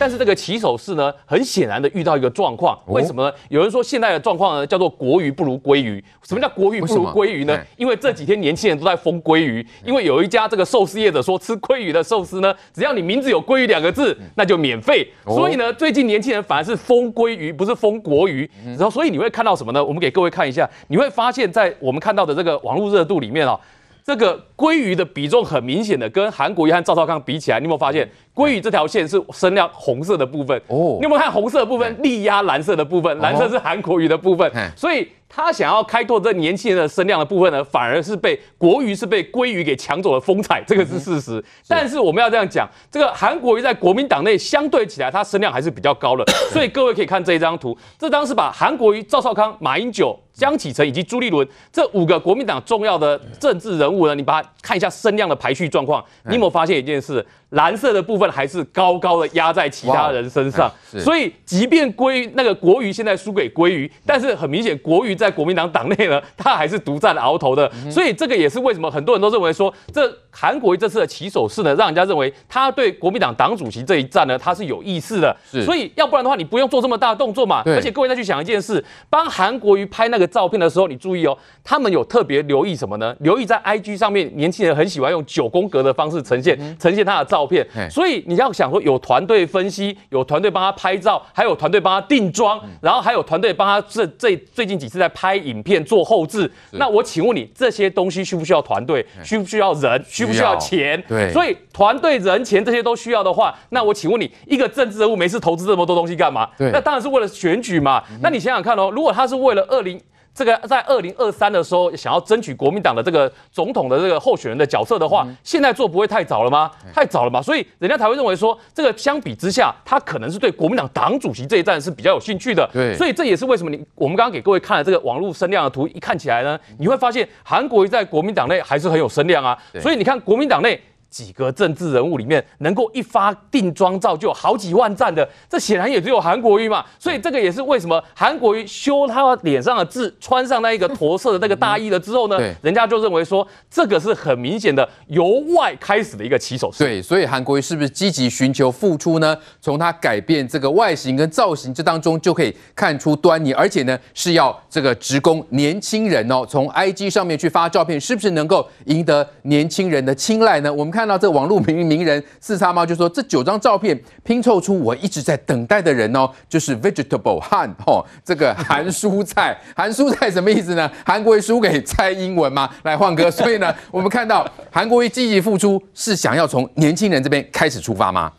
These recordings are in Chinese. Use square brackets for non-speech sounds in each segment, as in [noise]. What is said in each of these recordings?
但是这个起手式呢，很显然的遇到一个状况，为什么呢？有人说现在的状况呢，叫做国鱼不如鲑鱼。什么叫国鱼不如鲑鱼呢？因为这几天年轻人都在疯鲑鱼，因为有一家这个寿司业者说吃鲑鱼的寿司呢，只要你名字有鲑鱼两个字，那就免费。所以呢，最近年轻人反而是疯鲑鱼，不是疯国鱼。然后，所以你会看到什么呢？我们给各位看一下，你会发现在我们看到的这个网络热度里面啊。这个鲑鱼的比重很明显的跟韩国瑜和赵少康比起来，你有没有发现鲑鱼这条线是声量红色的部分？哦，你有没有看红色的部分力压蓝色的部分？蓝色是韩国瑜的部分，所以。他想要开拓这年轻人的声量的部分呢，反而是被国瑜是被鲑鱼给抢走了风采，这个是事实。但是我们要这样讲，这个韩国瑜在国民党内相对起来，他声量还是比较高的。所以各位可以看这一张图，这张是把韩国瑜、赵少康、马英九、江启臣以及朱立伦这五个国民党重要的政治人物呢，你把它看一下声量的排序状况，你有没有发现一件事？蓝色的部分还是高高的压在其他人身上，所以即便归那个国瑜现在输给鲑鱼，但是很明显国瑜在国民党党内呢，[laughs] 他还是独占鳌头的，所以这个也是为什么很多人都认为说，这韩国瑜这次的起手式呢，让人家认为他对国民党党主席这一战呢，他是有意识的，所以要不然的话，你不用做这么大的动作嘛。而且各位再去想一件事，帮韩国瑜拍那个照片的时候，你注意哦，他们有特别留意什么呢？留意在 IG 上面，年轻人很喜欢用九宫格的方式呈现呈现他的照。照片，所以你要想说有团队分析，有团队帮他拍照，还有团队帮他定妆，然后还有团队帮他这这最近几次在拍影片做后置。那我请问你，这些东西需不需要团队？需不需要人？需不需要钱？对，所以团队、人、钱这些都需要的话，那我请问你，一个政治人物没事投资这么多东西干嘛？对，那当然是为了选举嘛。那你想想看哦，如果他是为了二零。这个在二零二三的时候想要争取国民党的这个总统的这个候选人的角色的话，现在做不会太早了吗？太早了嘛，所以人家才会认为说，这个相比之下，他可能是对国民党党主席这一站是比较有兴趣的。对，所以这也是为什么你我们刚刚给各位看了这个网络声量的图，一看起来呢，你会发现韩国瑜在国民党内还是很有声量啊。所以你看国民党内。几个政治人物里面，能够一发定妆照就有好几万赞的，这显然也只有韩国瑜嘛。所以这个也是为什么韩国瑜修他脸上的痣，穿上那一个驼色的那个大衣了之后呢，人家就认为说这个是很明显的由外开始的一个起手式。对，所以韩国瑜是不是积极寻求付出呢？从他改变这个外形跟造型这当中就可以看出端倪，而且呢是要这个职工年轻人哦，从 IG 上面去发照片，是不是能够赢得年轻人的青睐呢？我们看。看到这网络名名人四叉猫就说，这九张照片拼凑出我一直在等待的人哦，就是 vegetable 韩哦，这个韩蔬菜，[laughs] 韩蔬菜什么意思呢？韩国瑜输给蔡英文吗？来换歌，所以呢，[laughs] 我们看到韩国瑜积极付出，是想要从年轻人这边开始出发吗？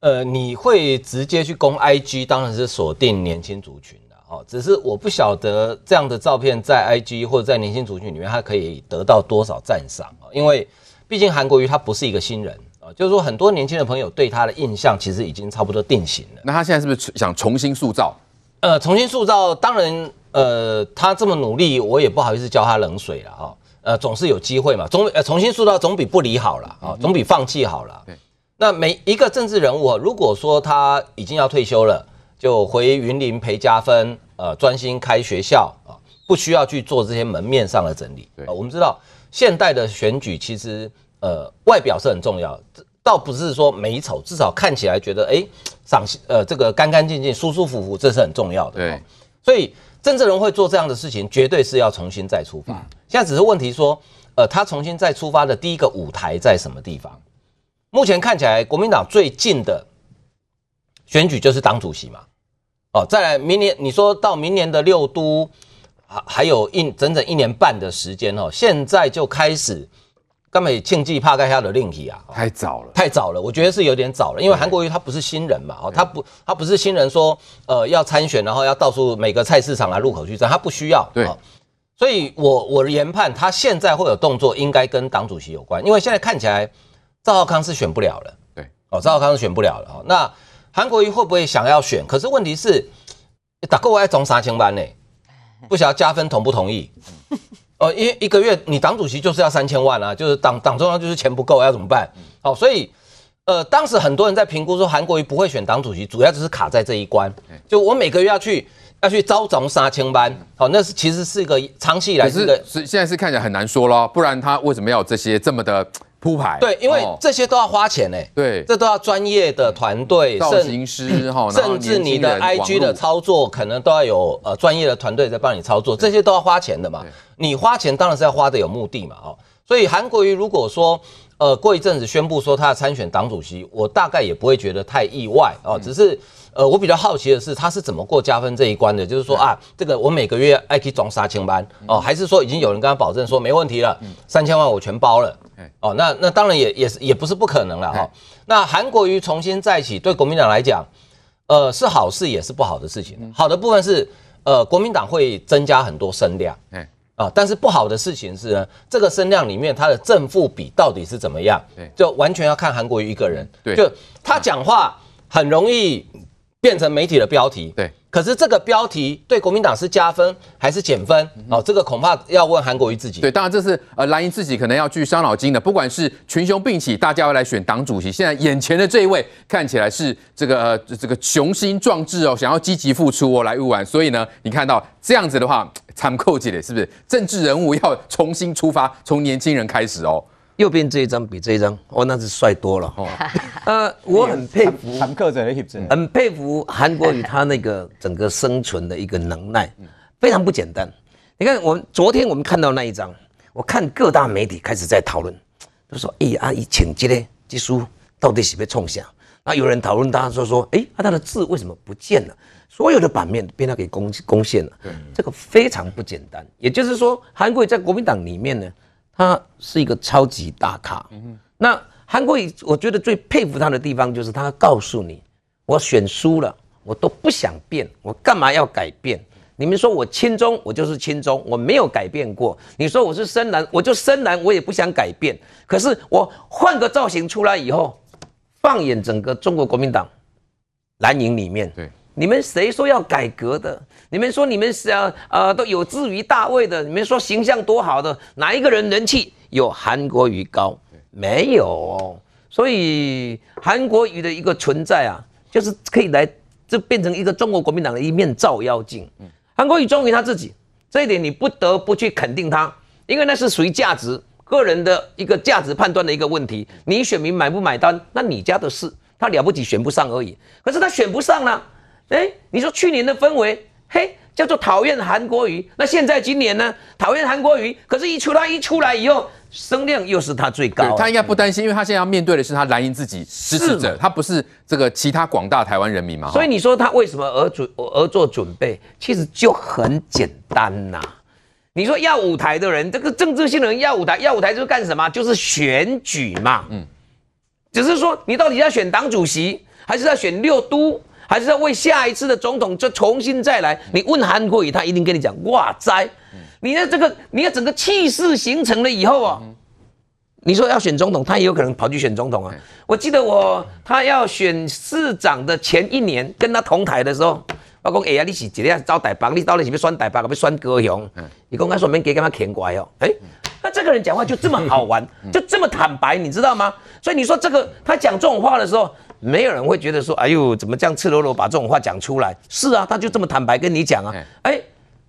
呃，你会直接去攻 IG，当然是锁定年轻族群的哦。只是我不晓得这样的照片在 IG 或者在年轻族群里面，它可以得到多少赞赏啊？因为毕竟韩国瑜他不是一个新人啊，就是说很多年轻的朋友对他的印象其实已经差不多定型了。那他现在是不是想重新塑造？呃，重新塑造，当然，呃，他这么努力，我也不好意思浇他冷水了哈。呃，总是有机会嘛，总呃重新塑造总比不理好了啊，总比放弃好了。对。那每一个政治人物，如果说他已经要退休了，就回云林陪家分，呃，专心开学校啊，不需要去做这些门面上的整理。对。我们知道。现代的选举其实，呃，外表是很重要，倒不是说美丑，至少看起来觉得，哎，赏心，呃，这个干干净净、舒舒服服，这是很重要的。对，所以政治人会做这样的事情，绝对是要重新再出发。现在只是问题说，呃，他重新再出发的第一个舞台在什么地方？目前看起来，国民党最近的选举就是党主席嘛。哦，再来明年，你说到明年的六都。还有一整整一年半的时间哦，现在就开始，根本庆忌怕盖下的令旗啊，太早了，太早了，我觉得是有点早了，因为韩国瑜他不是新人嘛，哦，他不，他不是新人说，呃，要参选，然后要到处每个菜市场来入口去站，他不需要，对，所以我我研判他现在会有动作，应该跟党主席有关，因为现在看起来赵浩康是选不了了，对，哦，赵浩康是选不了了，哦，那韩国瑜会不会想要选？可是问题是，打够爱中三千班呢？不晓得加分同不同意？呃，因为一个月你党主席就是要三千万啊，就是党党中央就是钱不够，要怎么办？好，所以呃，当时很多人在评估说韩国瑜不会选党主席，主要就是卡在这一关。就我每个月要去要去招总杀青班，好，那是其实是一个长期以来是个是现在是看起来很难说了，不然他为什么要有这些这么的？铺排。对，因为这些都要花钱呢。对，这都要专业的团队、造型师哈，[laughs] 甚至你的 IG 的操作可能都要有呃专业的团队在帮你操作，这些都要花钱的嘛。你花钱当然是要花的有目的嘛，哦。所以韩国瑜如果说呃过一阵子宣布说他要参选党主席，我大概也不会觉得太意外哦，只是。呃，我比较好奇的是，他是怎么过加分这一关的？就是说啊，这个我每个月爱去装杀青班哦，还是说已经有人跟他保证说没问题了，三千万我全包了？哦，那那当然也也是也不是不可能了哈。那韩国瑜重新再起，对国民党来讲，呃，是好事也是不好的事情。好的部分是，呃，国民党会增加很多声量，啊，但是不好的事情是呢，这个声量里面它的正负比到底是怎么样？就完全要看韩国瑜一个人。对，就他讲话很容易。变成媒体的标题，对。可是这个标题对国民党是加分还是减分？哦，这个恐怕要问韩国瑜自己。对，当然这是呃蓝营自己可能要去伤脑筋的。不管是群雄并起，大家要来选党主席，现在眼前的这一位看起来是这个呃这个雄心壮志哦，想要积极付出哦来入玩。所以呢，你看到这样子的话，参扣起来是不是？政治人物要重新出发，从年轻人开始哦。右边这一张比这一张哦，那是帅多了哈。[laughs] 呃，我很佩服，很佩服韩国瑜他那个整个生存的一个能耐，非常不简单。你看，我们昨天我们看到那一张，我看各大媒体开始在讨论，都说：“哎，阿姨请这嘞，这书到底是被冲下？”那有人讨论，他说：“说，哎，他的字为什么不见了？所有的版面被他给攻攻陷了。”这个非常不简单。也就是说，韩国瑜在国民党里面呢。他是一个超级大咖，那韩国瑜，我觉得最佩服他的地方就是他告诉你，我选输了，我都不想变，我干嘛要改变？你们说我亲中，我就是亲中，我没有改变过。你说我是深蓝，我就深蓝，我也不想改变。可是我换个造型出来以后，放眼整个中国国民党蓝营里面，对。你们谁说要改革的？你们说你们是啊呃都有志于大卫的？你们说形象多好的？哪一个人人气有韩国瑜高？没有。所以韩国瑜的一个存在啊，就是可以来就变成一个中国国民党的一面照妖镜。韩国瑜忠于他自己，这一点你不得不去肯定他，因为那是属于价值个人的一个价值判断的一个问题。你选民买不买单，那你家的事，他了不起选不上而已。可是他选不上呢？哎，你说去年的氛围，嘿，叫做讨厌韩国瑜。那现在今年呢？讨厌韩国瑜，可是，一出来一出来以后，声量又是他最高。他应该不担心，因为他现在要面对的是他蓝营自己支持者，他不是这个其他广大台湾人民嘛。所以你说他为什么而准而做准备？其实就很简单呐。你说要舞台的人，这个政治性的人要舞台，要舞台就是干什么？就是选举嘛。嗯，只是说你到底要选党主席，还是要选六都？还是要为下一次的总统就重新再来？你问韩国瑜，他一定跟你讲哇塞，你的这个，你的整个气势形成了以后啊，你说要选总统，他也有可能跑去选总统啊。我记得我他要选市长的前一年，跟他同台的时候，我讲哎呀，你是直接招台北，你到底是不是选台北，不是选高雄？你公开说没给干嘛舔拐哦？哎，那这个人讲话就这么好玩，[laughs] 就这么坦白，你知道吗？所以你说这个他讲这种话的时候。没有人会觉得说，哎呦，怎么这样赤裸裸把这种话讲出来？是啊，他就这么坦白跟你讲啊。哎，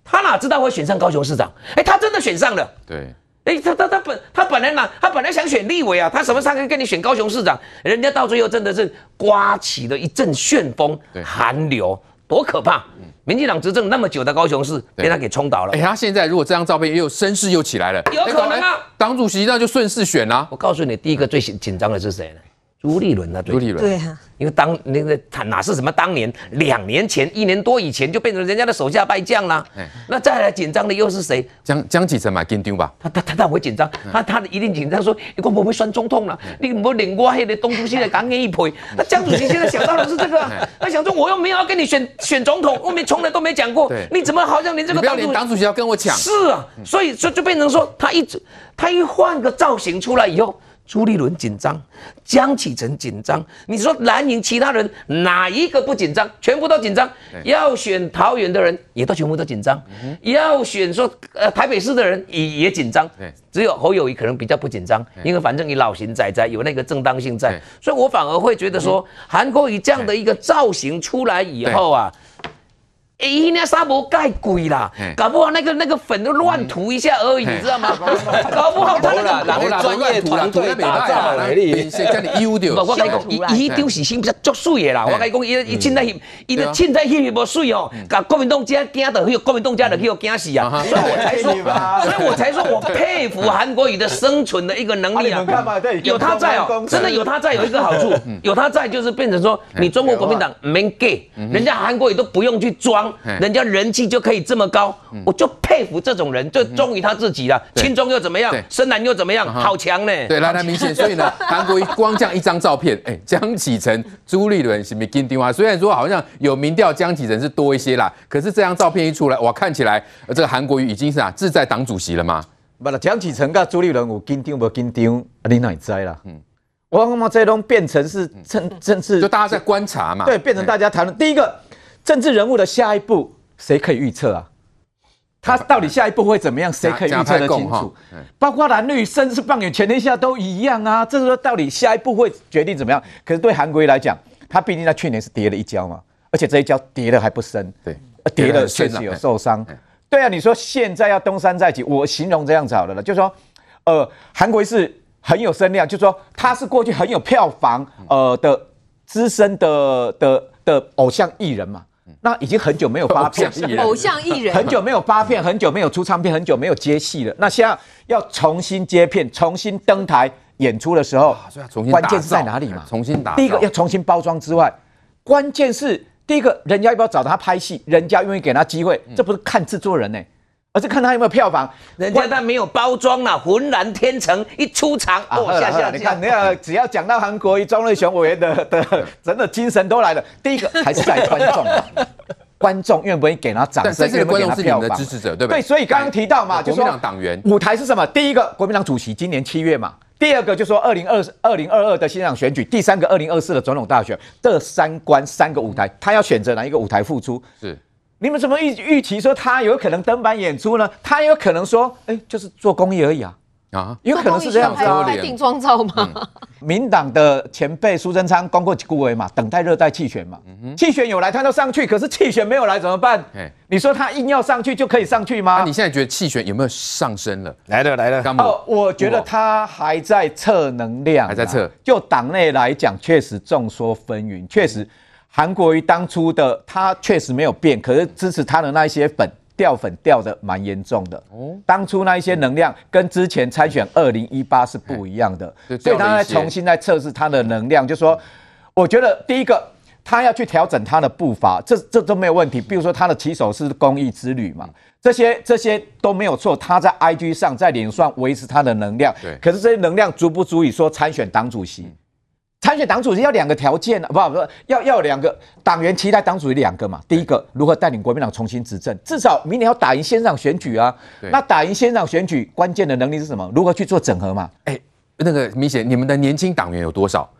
他哪知道会选上高雄市长？哎，他真的选上了。对，哎，他他他本他本来哪他本来想选立委啊，他什么时候可以跟你选高雄市长？人家到最后真的是刮起了一阵旋风寒流，多可怕！民进党执政那么久的高雄市被他给冲倒了。哎，他现在如果这张照片又有声势又起来了，有可能啊。党主席那就顺势选啦。我告诉你，第一个最紧紧张的是谁呢？朱立伦啊，朱立伦，对啊，因为当那个他哪是什么当年，两年前，一年多以前就变成人家的手下败将了。那再来紧张的又是谁？江江启臣嘛，紧张吧？他他他他会紧张，他他一定紧张，说你会不会选总统了？你不领过黑的东主席来刚给一赔。那江主席现在想到的是这个，[laughs] 他想说我又没有要跟你选选总统，我们从来都没讲过，你怎么好像连这个不要连党主席要跟我抢？是啊，所以就就变成说他一直他一换个造型出来以后。朱立伦紧张，江启臣紧张。你说蓝营其他人哪一个不紧张？全部都紧张。要选桃园的人也都全部都紧张。要选说呃台北市的人也也紧张。只有侯友谊可能比较不紧张，因为反正你老型仔仔有那个正当性在，所以我反而会觉得说韩国瑜这样的一个造型出来以后啊，哎，那沙博盖贵啦，搞不好那个那个粉都乱涂一下而已，你知道吗？[laughs] 搞不好他那个专业团队打造的？叫你丢掉。我跟你讲，伊伊丢是先比较足水的啦。我跟你讲，伊伊凊彩翕，伊的凊彩翕无水哦。甲国民党家惊的，去国民党家的去惊死啊！所以我才说，所以我才说我佩服韩国瑜的生存的一个能力啊。有他在哦，真的有他在，有一个好处，有他在就是变成说，你中国国民党没 gay，人家韩国瑜都不用去装。人家人气就可以这么高，我就佩服这种人，就忠于他自己了。亲中又怎么样？深蓝又怎么样？好强呢！对，那他明显，所以呢，[laughs] 韩国瑜光这样一张照片，哎，江启臣、朱立伦是没跟丢啊。虽然说好像有民调，江启臣是多一些啦，可是这张照片一出来，哇，看起来这个韩国瑜已经是啊志在党主席了嘛？不啦，江启臣跟朱立伦有跟丢没跟丢？你哪知啦？嗯，我他妈这东变成是政政治，就大家在观察嘛。对，变成大家谈论第一个。政治人物的下一步，谁可以预测啊？他到底下一步会怎么样？谁可以预测得清楚？包括蓝绿，甚至放眼全天下都一样啊！这是说到底下一步会决定怎么样？可是对韩国瑜来讲，他毕竟在去年是跌了一跤嘛，而且这一跤跌的还不深，对，跌的确实有受伤。对啊，你说现在要东山再起，我形容这样子好了了，就是说，呃，韩国瑜是很有声量，就是说他是过去很有票房呃的资深的的的偶像艺人嘛。那已经很久没有发片，偶像艺人很久没有发片，很久没有出唱片，很久没有接戏了。那现在要重新接片，重新登台演出的时候，关键是在哪里嘛？重新打。第一个要重新包装之外，关键是第一个，人家要不要找他拍戏？人家愿意给他机会，这不是看制作人呢、欸。而是看他有没有票房，人家他没有包装了，浑然天成一出场，哦，下下，你看那个只要讲到韩国瑜、庄瑞雄委员 [laughs] 的的真的精神都来了。第一个还是在观众，[laughs] 观众愿不愿意给他掌声，愿不愿意给他票房？支持者对不对？对，所以刚刚提到嘛，就说党员舞台是什么？第一个国民党主席今年七月嘛，第二个就说二零二二零二二的新党选举，第三个二零二四的总统大选，这三关三个舞台，他要选择哪一个舞台付出？是。你们怎么预预期说他有可能登板演出呢？他有可能说，哎、欸，就是做公益而已啊啊，有可能是这样子啊。拍定妆照吗？嗯、民党的前辈苏贞昌光过几顾为嘛，等待热带气旋嘛。气旋有来，他都上去，可是气旋没有来怎么办？你说他硬要上去就可以上去吗？那你现在觉得气旋有没有上升了？来了来了。哦、呃，我觉得他还在测能量，还在测。就党内来讲，确实众说纷纭，确实。韩国瑜当初的他确实没有变，可是支持他的那一些粉掉粉掉的蛮严重的。哦，当初那一些能量跟之前参选二零一八是不一样的，所以他在重新在测试他的能量，就说，我觉得第一个他要去调整他的步伐，这这都没有问题。比如说他的起手是公益之旅嘛，这些这些都没有错。他在 IG 上在脸上维持他的能量，对，可是这些能量足不足以说参选党主席？参选党主席要两个条件啊，不不，要要两个党员期待党主席两个嘛。第一个，如何带领国民党重新执政，至少明年要打赢先长选举啊。那打赢先长选举关键的能力是什么？如何去做整合嘛？哎、欸，那个明显，你们的年轻党员有多少？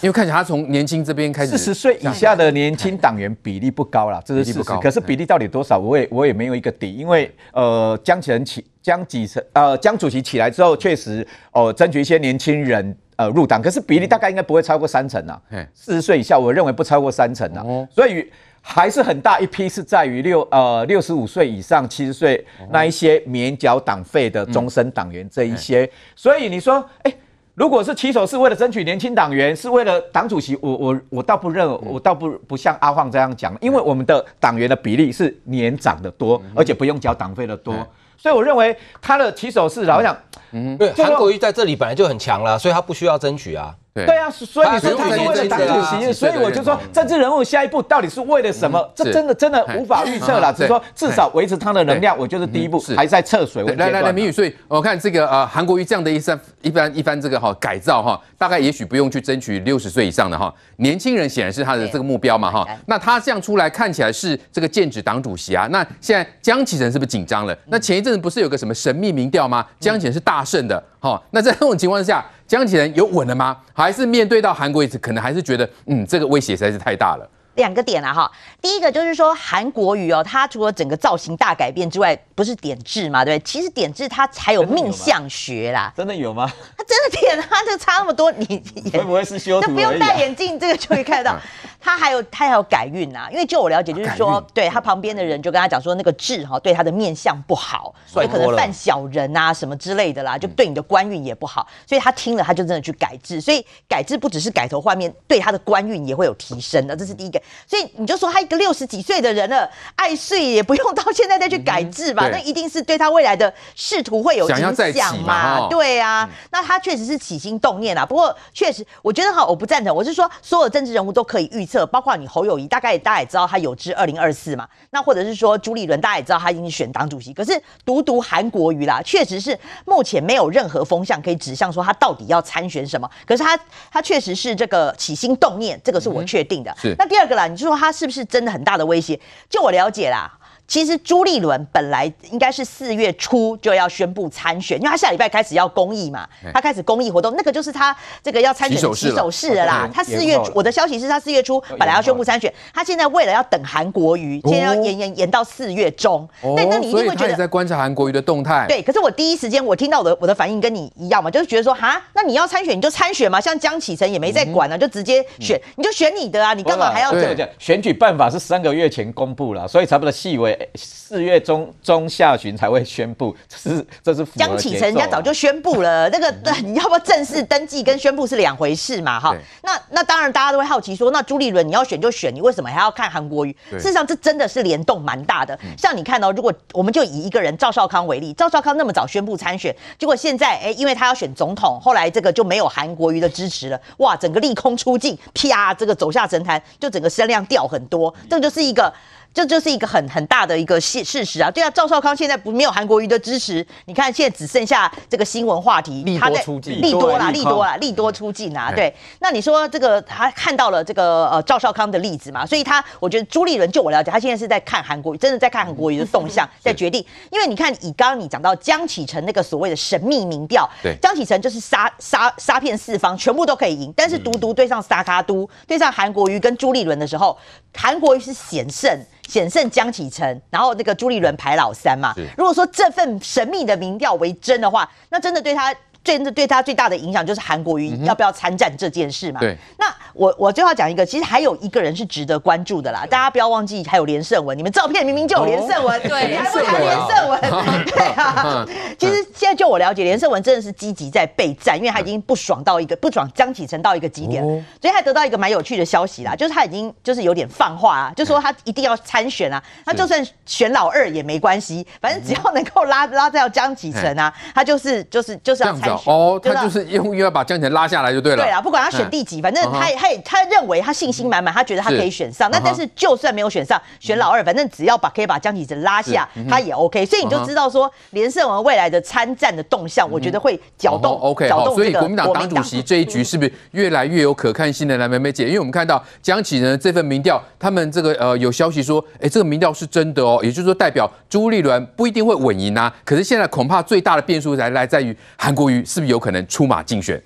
因为看起来他从年轻这边开始，四十岁以下的年轻党员比例不高啦，这是事实。可是比例到底多少，我也我也没有一个底。因为呃，江启臣起江启臣呃江主席起来之后，确实哦、呃、争取一些年轻人。呃，入党可是比例大概应该不会超过三成啊。四十岁以下，我认为不超过三成啊。哦、所以还是很大一批是在于六呃六十五岁以上、七十岁那一些免缴党费的终身党员这一些。嗯、所以你说，哎、欸，如果是起手是为了争取年轻党员，是为了党主席，我我我倒不认，我倒不不像阿晃这样讲，因为我们的党员的比例是年长的多，而且不用缴党费的多。所以我认为他的起手是，老实讲，嗯，对，韩国瑜在这里本来就很强了，所以他不需要争取啊。对啊，所以你说他是为了党主席，所以我就说政治人物下一步到底是为了什么？这真的真的无法预测了。只是说至少维持他的能量，我觉得第一步还在测水。来来来，明宇，所以我看这个呃韩国瑜这样的一番一番一番这个哈改造哈，大概也许不用去争取六十岁以上的哈年轻人，显然是他的这个目标嘛哈。那他这样出来看起来是这个剑指党主席啊。那现在江启臣是不是紧张了？那前一阵子不是有个什么神秘民调吗？江启臣是大胜的。哈，那在这种情况下，江启人有稳了吗？还是面对到韩国一次，可能还是觉得，嗯，这个威胁实在是太大了。两个点啊哈，第一个就是说韩国瑜哦，他除了整个造型大改变之外，不是点痣嘛，对不对？其实点痣他才有命相学啦，真的有吗？他真的点他就差那么多，你 [laughs] 会不会是修图？那不用戴眼镜，这个就可以看得到。他还有他还有改运呐，因为就我了解，就是说，对他旁边的人就跟他讲说，那个痣哈对他的面相不好，所以可能犯小人啊什么之类的啦，就对你的官运也不好。所以他听了，他就真的去改痣。所以改痣不只是改头换面，对他的官运也会有提升的，这是第一个。所以你就说他一个六十几岁的人了，爱睡也不用到现在再去改制吧？那一定是对他未来的仕途会有影响嘛？对啊，那他确实是起心动念啊。不过确实，我觉得哈，我不赞成。我是说，所有政治人物都可以预测。包括你侯友谊，大概大家也知道他有志二零二四嘛，那或者是说朱立伦，大家也知道他已经选党主席。可是独独韩国瑜啦，确实是目前没有任何风向可以指向说他到底要参选什么。可是他他确实是这个起心动念，这个是我确定的。是。那第二个你就说他是不是真的很大的威胁？就我了解啦。其实朱立伦本来应该是四月初就要宣布参选，因为他下礼拜开始要公益嘛，他开始公益活动，那个就是他这个要参选的起手式了啦。他四月，我的消息是他四月初本来要宣布参选，他现在为了要等韩国瑜，现在要延延延到四月中。那那你一定会觉得在观察韩国瑜的动态。对，可是我第一时间我听到我的我的反应跟你一样嘛，就是觉得说哈，那你要参选你就参选嘛，像江启臣也没在管呢，就直接选，你就选你的啊，你干嘛还要这样？选举办法是三个月前公布了，所以差不多细微四月。中中下旬才会宣布，这是这是江启臣，人家早就宣布了。[laughs] 那个，你要不要正式登记跟宣布是两回事嘛？哈，那那当然，大家都会好奇说，那朱立伦你要选就选，你为什么还要看韩国瑜？事实上，这真的是联动蛮大的。像你看到，如果我们就以一个人赵少康为例，赵少康那么早宣布参选，结果现在哎，因为他要选总统，后来这个就没有韩国瑜的支持了，哇，整个利空出尽，啪，这个走下神坛，就整个声量掉很多，这就是一个。这就是一个很很大的一个事事实啊，对啊，赵少康现在不没有韩国瑜的支持，你看现在只剩下这个新闻话题，利多出尽，利多啦，利多啦，利多出尽啊，对。那你说这个他看到了这个呃赵少康的例子嘛，所以他我觉得朱立伦就我了解，他现在是在看韩国瑜，真的在看韩国瑜的动向，在决定。因为你看以刚刚你讲到江启臣那个所谓的神秘民调，对，江启臣就是杀杀杀遍四方，全部都可以赢，但是独独对上萨卡都，对上韩国瑜跟朱立伦的时候，韩国瑜是险胜。险胜江启臣，然后那个朱立伦排老三嘛。如果说这份神秘的民调为真的话，那真的对他。最对他最大的影响就是韩国瑜要不要参战这件事嘛。对。那我我最后讲一个，其实还有一个人是值得关注的啦。大家不要忘记还有连胜文，你们照片明明就有连胜文，对，你还不谈连胜文？[laughs] 对啊。其实现在就我了解，连胜文真的是积极在备战，因为他已经不爽到一个不爽江启臣到一个极点，所以他得到一个蛮有趣的消息啦，就是他已经就是有点放话啊，就说他一定要参选啊，他就算选老二也没关系，反正只要能够拉拉到江启臣啊，他就是就是就是要参。哦，他就是用又要把江启臣拉下来就对了。对啊，不管他选第几，反正他他他认为他信心满满，他觉得他可以选上。那但是就算没有选上，选老二，反正只要把可以把江启臣拉下，他也 OK。所以你就知道说，连胜文未来的参战的动向，我觉得会搅动 OK。好，所以国民党党主席这一局是不是越来越有可看性的来梅梅姐？因为我们看到江启臣这份民调，他们这个呃有消息说，哎，这个民调是真的哦，也就是说代表朱立伦不一定会稳赢啊。可是现在恐怕最大的变数来来在于韩国瑜。是不是有可能出马竞选？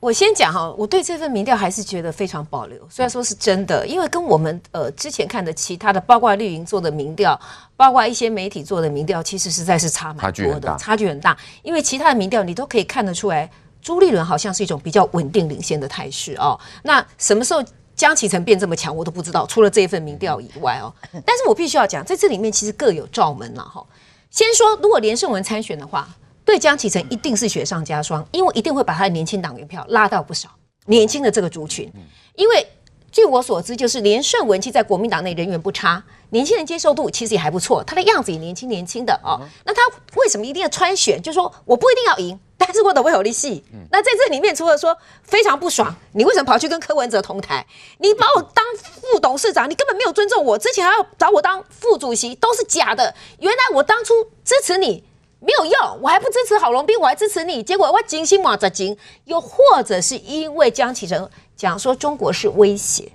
我先讲哈，我对这份民调还是觉得非常保留。虽然说是真的，因为跟我们呃之前看的其他的，包括绿营做的民调，包括一些媒体做的民调，其实实在是差蛮多的，差距很大。因为其他的民调你都可以看得出来，朱立伦好像是一种比较稳定领先的态势哦。那什么时候江启臣变这么强，我都不知道。除了这一份民调以外哦，[laughs] 但是我必须要讲，在这里面其实各有罩门了哈。先说，如果连胜文参选的话。对江启臣一定是雪上加霜，因为一定会把他的年轻党员票拉到不少年轻的这个族群。因为据我所知，就是连胜文其实在国民党内人缘不差，年轻人接受度其实也还不错，他的样子也年轻年轻的哦。那他为什么一定要参选？就是说我不一定要赢，但是我得会有利息。那在这里面，除了说非常不爽，你为什么跑去跟柯文哲同台？你把我当副董事长，你根本没有尊重我，之前还要找我当副主席，都是假的。原来我当初支持你。没有用，我还不支持郝龙斌，我还支持你，结果我惊心马在惊。又或者是因为江启臣讲说中国是威胁，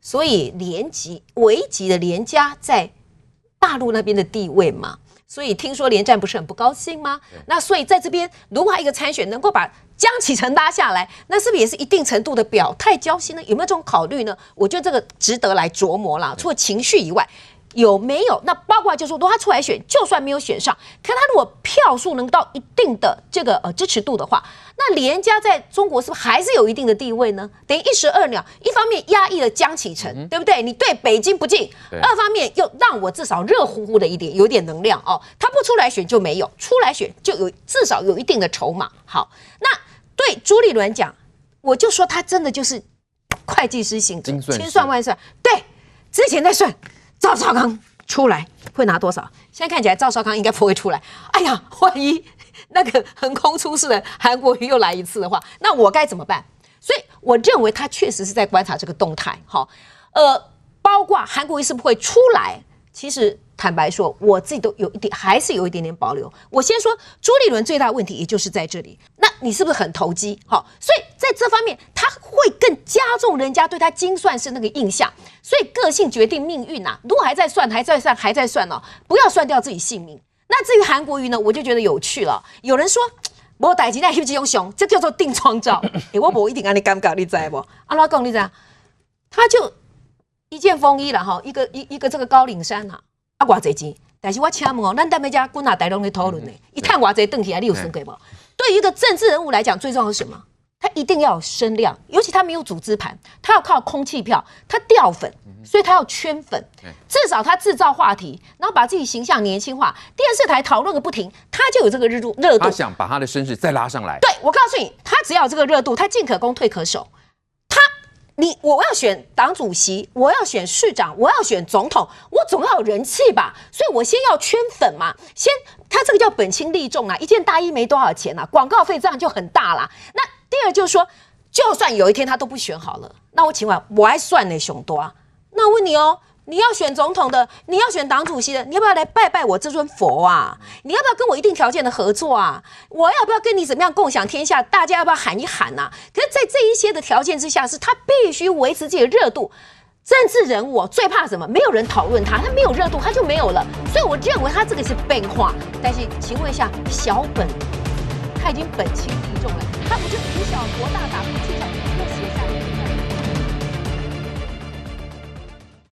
所以联级、维籍的连家在大陆那边的地位嘛，所以听说连战不是很不高兴吗？那所以在这边，如果一个参选能够把江启臣拉下来，那是不是也是一定程度的表态交心呢？有没有这种考虑呢？我觉得这个值得来琢磨啦。除了情绪以外。有没有？那包括就是说，如果他出来选，就算没有选上，可他如果票数能到一定的这个呃支持度的话，那李连家在中国是不是还是有一定的地位呢？等于一石二鸟，一方面压抑了江启臣，嗯、对不对？你对北京不敬，二方面又让我至少热乎乎的一点，有点能量哦。他不出来选就没有，出来选就有至少有一定的筹码。好，那对朱立伦讲，我就说他真的就是会计师性质，千算万算，对，之前在算。赵少康出来会拿多少？现在看起来赵少康应该不会出来。哎呀，万一那个横空出世的韩国瑜又来一次的话，那我该怎么办？所以我认为他确实是在观察这个动态。好，呃，包括韩国瑜是不会出来？其实。坦白说，我自己都有一点，还是有一点点保留。我先说朱立伦最大的问题，也就是在这里。那你是不是很投机？好，所以在这方面，他会更加重人家对他精算师那个印象。所以个性决定命运呐、啊。如果还在算，还在算，还在算哦，不要算掉自己性命。那至于韩国瑜呢，我就觉得有趣了。有人说，我逮鸡蛋黑鸡用熊，这叫做定妆照。[laughs] 哎，我不一定跟你尴尬，你知不？阿拉贡，你知道？他就一件风衣了哈，一个一一个这个高领衫呐。啊，偌济钱？但是我请问哦，咱在每家滚哪台拢在讨论呢？一探偌济，邓起来你有算过无？对于一个政治人物来讲，最重要是什么？他一定要有声量，尤其他没有组织盘，他要靠空气票，他掉粉，所以他要圈粉，至少他制造话题，然后把自己形象年轻化，电视台讨论个不停，他就有这个热度热度。他想把他的声势再拉上来。对，我告诉你，他只要有这个热度，他进可攻，退可守。你我要选党主席，我要选市长，我要选总统，我总要有人气吧，所以我先要圈粉嘛，先他这个叫本轻利重啊，一件大衣没多少钱啊，广告费这样就很大啦。那第二就是说，就算有一天他都不选好了，那我请问，我还算哪熊多啊？那我问你哦。你要选总统的，你要选党主席的，你要不要来拜拜我这尊佛啊？你要不要跟我一定条件的合作啊？我要不要跟你怎么样共享天下？大家要不要喊一喊呐、可是，在这一些的条件之下，是他必须维持自己的热度。政治人物最怕什么？没有人讨论他，他没有热度，他就没有了。所以我认为他这个是变化。但是，请问一下，小本他已经本轻利重了，他不就以小博大，打不清